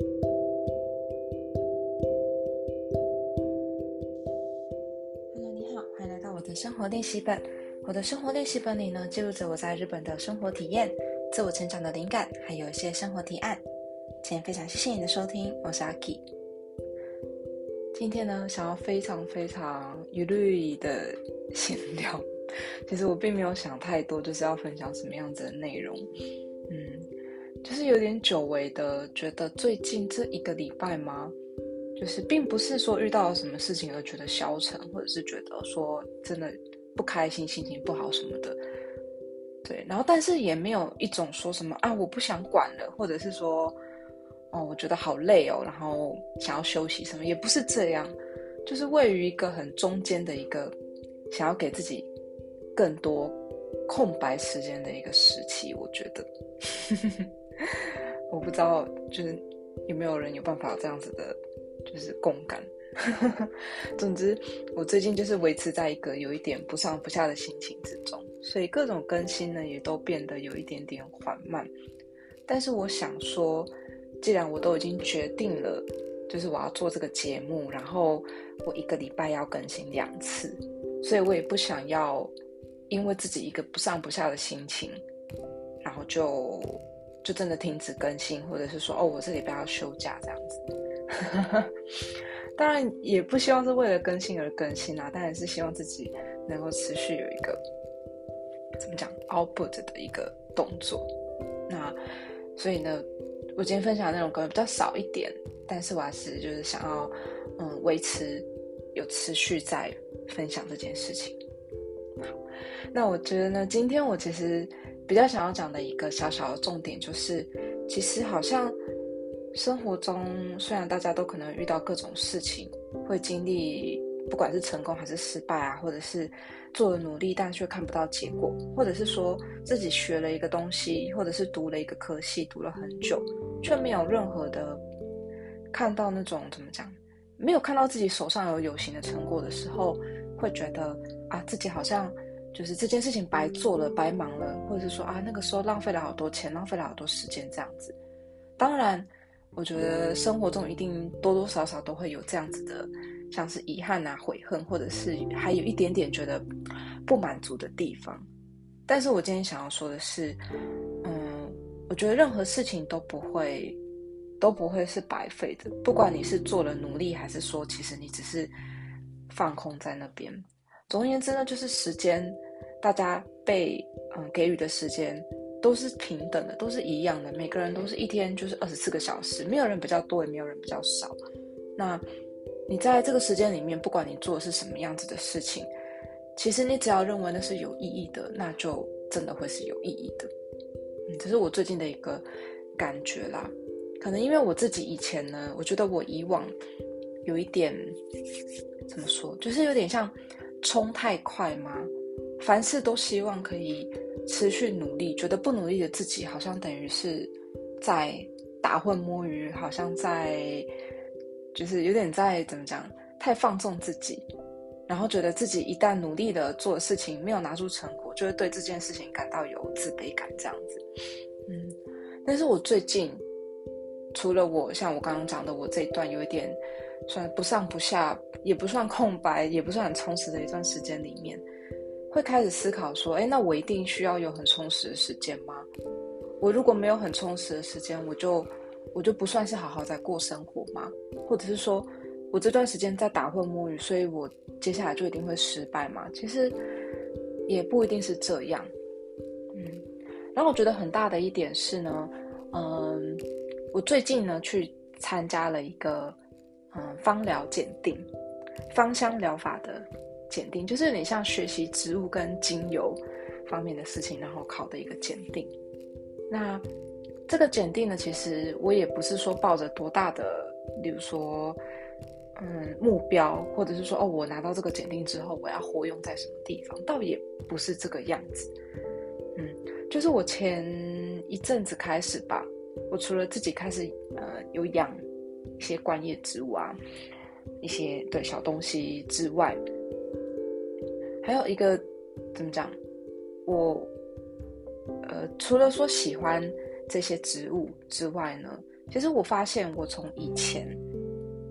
Hello，你好，欢迎来到我的生活练习本。我的生活练习本里呢，记录着我在日本的生活体验、自我成长的灵感，还有一些生活提案。今天非常谢谢你的收听，我是阿 K。今天呢，想要非常非常有律的闲聊。其实我并没有想太多，就是要分享什么样子的内容。嗯，就是有点久违的，觉得最近这一个礼拜吗？就是并不是说遇到了什么事情而觉得消沉，或者是觉得说真的不开心、心情不好什么的。对，然后但是也没有一种说什么啊，我不想管了，或者是说哦，我觉得好累哦，然后想要休息什么，也不是这样，就是位于一个很中间的一个想要给自己更多空白时间的一个时期。我觉得，我不知道就是有没有人有办法这样子的。就是共感，总之，我最近就是维持在一个有一点不上不下的心情之中，所以各种更新呢也都变得有一点点缓慢。但是我想说，既然我都已经决定了，就是我要做这个节目，然后我一个礼拜要更新两次，所以我也不想要因为自己一个不上不下的心情，然后就就真的停止更新，或者是说哦，我这里不要休假这样子。当然也不希望是为了更新而更新啊，当然是希望自己能够持续有一个怎么讲 output 的一个动作。那所以呢，我今天分享的内容可能比较少一点，但是我还是就是想要嗯维持有持续在分享这件事情。好，那我觉得呢，今天我其实比较想要讲的一个小小的重点就是，其实好像。生活中虽然大家都可能遇到各种事情，会经历不管是成功还是失败啊，或者是做了努力但却看不到结果，或者是说自己学了一个东西，或者是读了一个科系读了很久，却没有任何的看到那种怎么讲，没有看到自己手上有有形的成果的时候，会觉得啊自己好像就是这件事情白做了、白忙了，或者是说啊那个时候浪费了好多钱、浪费了好多时间这样子。当然。我觉得生活中一定多多少少都会有这样子的，像是遗憾啊、悔恨，或者是还有一点点觉得不满足的地方。但是我今天想要说的是，嗯，我觉得任何事情都不会都不会是白费的，不管你是做了努力，还是说其实你只是放空在那边。总而言之呢，就是时间，大家被嗯给予的时间。都是平等的，都是一样的。每个人都是一天就是二十四个小时，没有人比较多，也没有人比较少。那你在这个时间里面，不管你做的是什么样子的事情，其实你只要认为那是有意义的，那就真的会是有意义的。嗯，这是我最近的一个感觉啦。可能因为我自己以前呢，我觉得我以往有一点怎么说，就是有点像冲太快吗？凡事都希望可以。持续努力，觉得不努力的自己好像等于是在打混摸鱼，好像在就是有点在怎么讲，太放纵自己，然后觉得自己一旦努力的做的事情没有拿出成果，就会对这件事情感到有自卑感这样子。嗯，但是我最近除了我像我刚刚讲的，我这一段有一点算不上不下，也不算空白，也不算很充实的一段时间里面。会开始思考说，哎，那我一定需要有很充实的时间吗？我如果没有很充实的时间，我就我就不算是好好在过生活吗？或者是说我这段时间在打混摸鱼，所以我接下来就一定会失败吗？其实也不一定是这样。嗯，然后我觉得很大的一点是呢，嗯，我最近呢去参加了一个嗯芳疗鉴定，芳香疗法的。鉴定就是你像学习植物跟精油方面的事情，然后考的一个鉴定。那这个鉴定呢，其实我也不是说抱着多大的，比如说，嗯，目标，或者是说，哦，我拿到这个鉴定之后，我要活用在什么地方，倒也不是这个样子。嗯，就是我前一阵子开始吧，我除了自己开始呃有养一些观叶植物啊，一些对小东西之外。还有一个怎么讲？我呃，除了说喜欢这些植物之外呢，其实我发现我从以前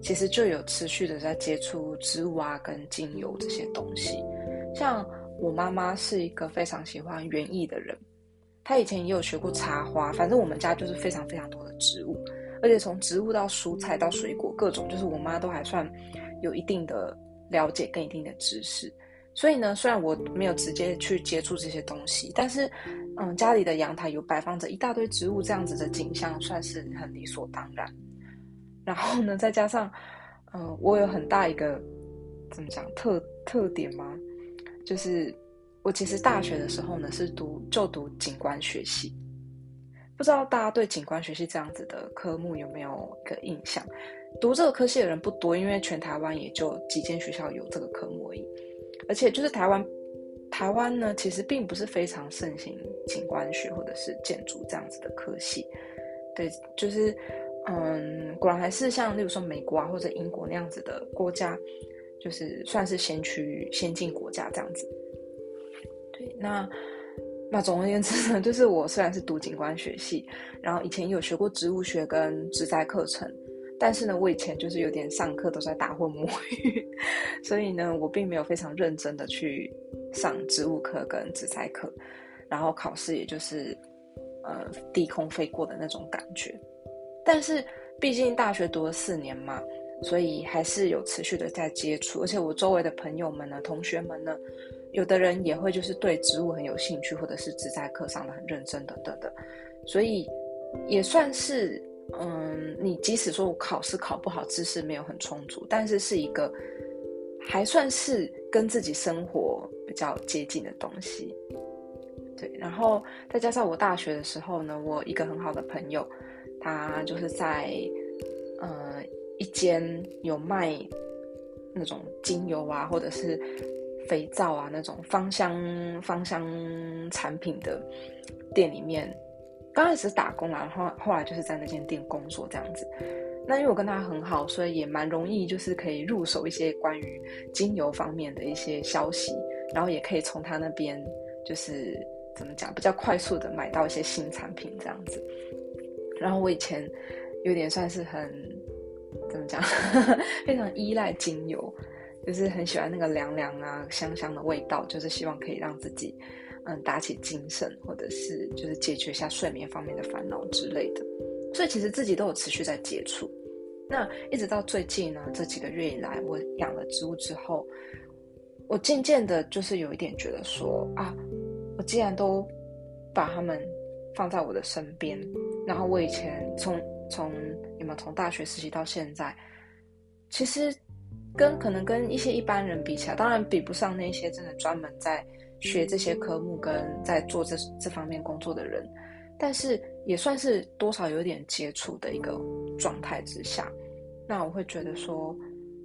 其实就有持续的在接触植物啊跟精油这些东西。像我妈妈是一个非常喜欢园艺的人，她以前也有学过插花，反正我们家就是非常非常多的植物，而且从植物到蔬菜到水果各种，就是我妈都还算有一定的了解跟一定的知识。所以呢，虽然我没有直接去接触这些东西，但是，嗯，家里的阳台有摆放着一大堆植物，这样子的景象算是很理所当然。然后呢，再加上，嗯，我有很大一个怎么讲特特点吗？就是我其实大学的时候呢是读就读景观学系，不知道大家对景观学系这样子的科目有没有一个印象？读这个科系的人不多，因为全台湾也就几间学校有这个科目而已。而且就是台湾，台湾呢其实并不是非常盛行景观学或者是建筑这样子的科系，对，就是嗯，果然还是像例如说美国啊或者英国那样子的国家，就是算是先驱先进国家这样子。对，那那总而言之呢，就是我虽然是读景观学系，然后以前有学过植物学跟植栽课程。但是呢，我以前就是有点上课都在打混摸鱼，所以呢，我并没有非常认真的去上植物课跟植栽课，然后考试也就是呃低空飞过的那种感觉。但是毕竟大学读了四年嘛，所以还是有持续的在接触，而且我周围的朋友们呢、同学们呢，有的人也会就是对植物很有兴趣，或者是植材课上的很认真等等的，所以也算是。嗯，你即使说我考试考不好，知识没有很充足，但是是一个还算是跟自己生活比较接近的东西。对，然后再加上我大学的时候呢，我一个很好的朋友，他就是在呃一间有卖那种精油啊，或者是肥皂啊那种芳香芳香产品的店里面。刚开始打工啦，然后后来就是在那间店工作这样子。那因为我跟他很好，所以也蛮容易，就是可以入手一些关于精油方面的一些消息，然后也可以从他那边就是怎么讲，比较快速的买到一些新产品这样子。然后我以前有点算是很怎么讲，非常依赖精油，就是很喜欢那个凉凉啊、香香的味道，就是希望可以让自己。嗯，打起精神，或者是就是解决一下睡眠方面的烦恼之类的，所以其实自己都有持续在接触。那一直到最近呢，这几个月以来，我养了植物之后，我渐渐的，就是有一点觉得说啊，我既然都把它们放在我的身边，然后我以前从从有没有从大学实习到现在，其实跟可能跟一些一般人比起来，当然比不上那些真的专门在。学这些科目跟在做这这方面工作的人，但是也算是多少有点接触的一个状态之下，那我会觉得说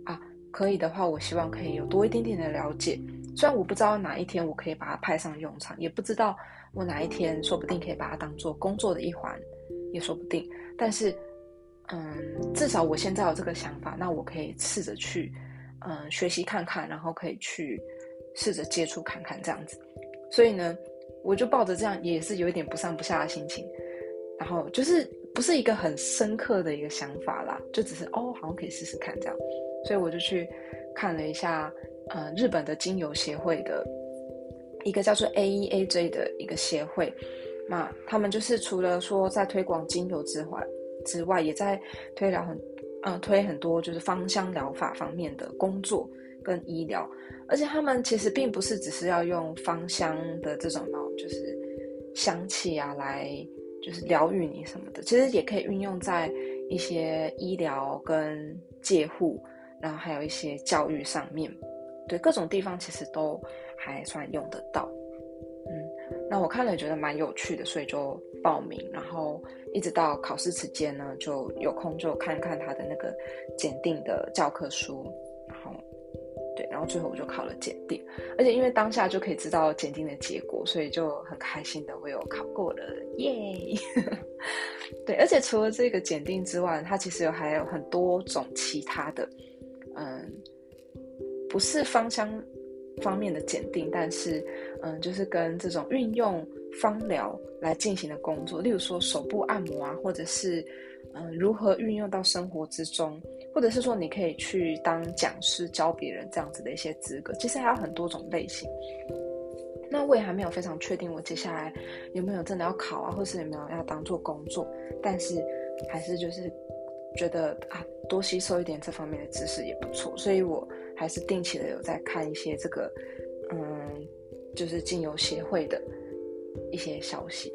啊，可以的话，我希望可以有多一点点的了解。虽然我不知道哪一天我可以把它派上用场，也不知道我哪一天说不定可以把它当做工作的一环，也说不定。但是，嗯，至少我现在有这个想法，那我可以试着去嗯学习看看，然后可以去。试着接触看看这样子，所以呢，我就抱着这样也是有一点不上不下的心情，然后就是不是一个很深刻的一个想法啦，就只是哦，好像可以试试看这样，所以我就去看了一下，呃，日本的精油协会的一个叫做 A E A J 的一个协会，那他们就是除了说在推广精油之外之外，也在推疗很，嗯，推很多就是芳香疗法方面的工作跟医疗。而且他们其实并不是只是要用芳香的这种就是香气啊，来就是疗愈你什么的，其实也可以运用在一些医疗跟介护，然后还有一些教育上面，对各种地方其实都还算用得到。嗯，那我看了也觉得蛮有趣的，所以就报名，然后一直到考试期间呢，就有空就看看他的那个检定的教科书。然后对，然后最后我就考了检定，而且因为当下就可以知道检定的结果，所以就很开心的我有考过了，耶！对，而且除了这个检定之外，它其实有还有很多种其他的，嗯，不是芳香方面的检定，但是嗯，就是跟这种运用芳疗来进行的工作，例如说手部按摩啊，或者是嗯，如何运用到生活之中，或者是说你可以去当讲师教别人这样子的一些资格，其实还有很多种类型。那我也还没有非常确定，我接下来有没有真的要考啊，或是有没有要当做工作，但是还是就是觉得啊，多吸收一点这方面的知识也不错，所以我还是定期的有在看一些这个，嗯，就是精油协会的一些消息。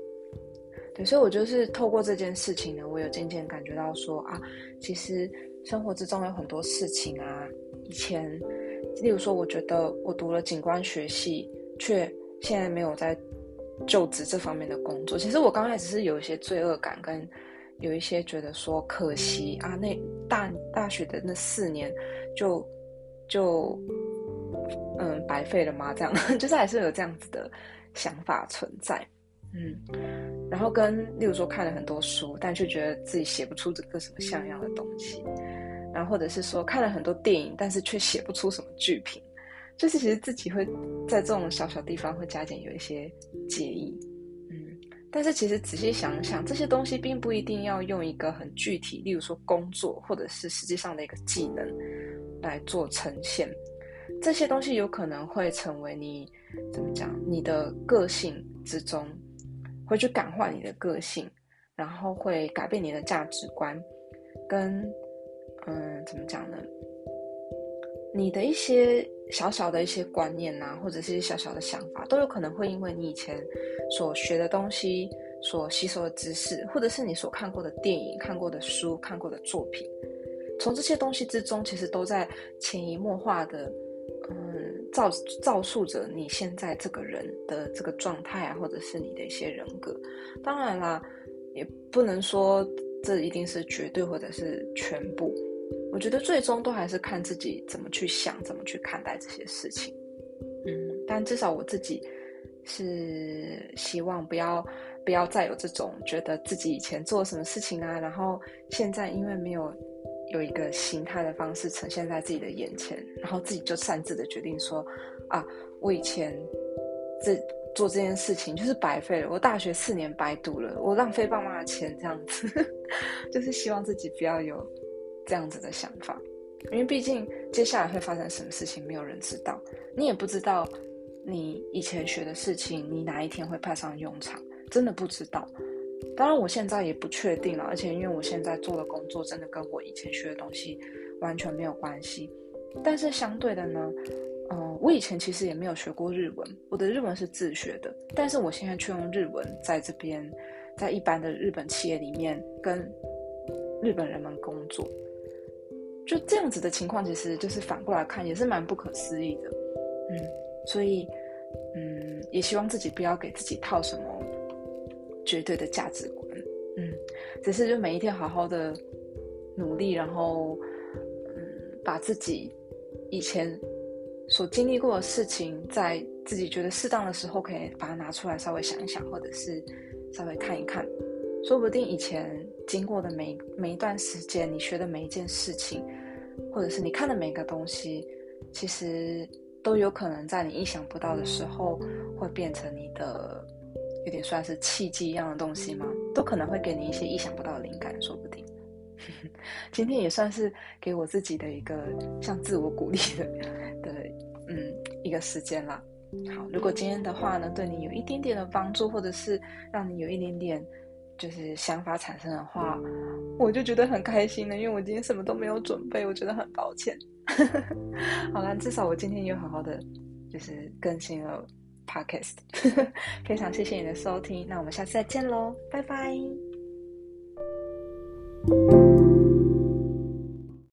对，所以我就是透过这件事情呢，我有渐渐感觉到说啊，其实生活之中有很多事情啊，以前，例如说，我觉得我读了景观学系，却现在没有在就职这方面的工作。其实我刚开始是有一些罪恶感，跟有一些觉得说可惜啊，那大大学的那四年就就嗯白费了吗？这样 就是还是有这样子的想法存在。嗯，然后跟例如说看了很多书，但却觉得自己写不出这个什么像样的东西。然后或者是说看了很多电影，但是却写不出什么剧评。就是其实自己会在这种小小地方会加减有一些介意，嗯，但是其实仔细想想，这些东西并不一定要用一个很具体，例如说工作或者是实际上的一个技能来做呈现。这些东西有可能会成为你怎么讲，你的个性之中会去感化你的个性，然后会改变你的价值观，跟嗯怎么讲呢？你的一些。小小的一些观念呐，或者是小小的想法，都有可能会因为你以前所学的东西、所吸收的知识，或者是你所看过的电影、看过的书、看过的作品，从这些东西之中，其实都在潜移默化的，嗯，造造塑着你现在这个人的这个状态啊，或者是你的一些人格。当然啦，也不能说这一定是绝对或者是全部。我觉得最终都还是看自己怎么去想，怎么去看待这些事情。嗯，但至少我自己是希望不要不要再有这种觉得自己以前做什么事情啊，然后现在因为没有有一个形态的方式呈现在自己的眼前，然后自己就擅自的决定说啊，我以前这做这件事情就是白费了，我大学四年白读了，我浪费爸妈的钱，这样子，就是希望自己不要有。这样子的想法，因为毕竟接下来会发生什么事情，没有人知道，你也不知道你以前学的事情，你哪一天会派上用场，真的不知道。当然，我现在也不确定了，而且因为我现在做的工作真的跟我以前学的东西完全没有关系。但是相对的呢，嗯，我以前其实也没有学过日文，我的日文是自学的，但是我现在却用日文在这边，在一般的日本企业里面跟日本人们工作。就这样子的情况，其实就是反过来看，也是蛮不可思议的，嗯，所以，嗯，也希望自己不要给自己套什么绝对的价值观，嗯，只是就每一天好好的努力，然后，嗯，把自己以前所经历过的事情，在自己觉得适当的时候，可以把它拿出来稍微想一想，或者是稍微看一看，说不定以前。经过的每每一段时间，你学的每一件事情，或者是你看的每个东西，其实都有可能在你意想不到的时候，会变成你的有点算是契机一样的东西吗？都可能会给你一些意想不到的灵感，说不定。今天也算是给我自己的一个像自我鼓励的的嗯一个时间啦。好，如果今天的话呢，对你有一点点的帮助，或者是让你有一点点。就是想法产生的话，我就觉得很开心了，因为我今天什么都没有准备，我觉得很抱歉。好了，至少我今天有好好的就是更新了 Podcast 非常谢谢你的收听，那我们下次再见喽，拜拜。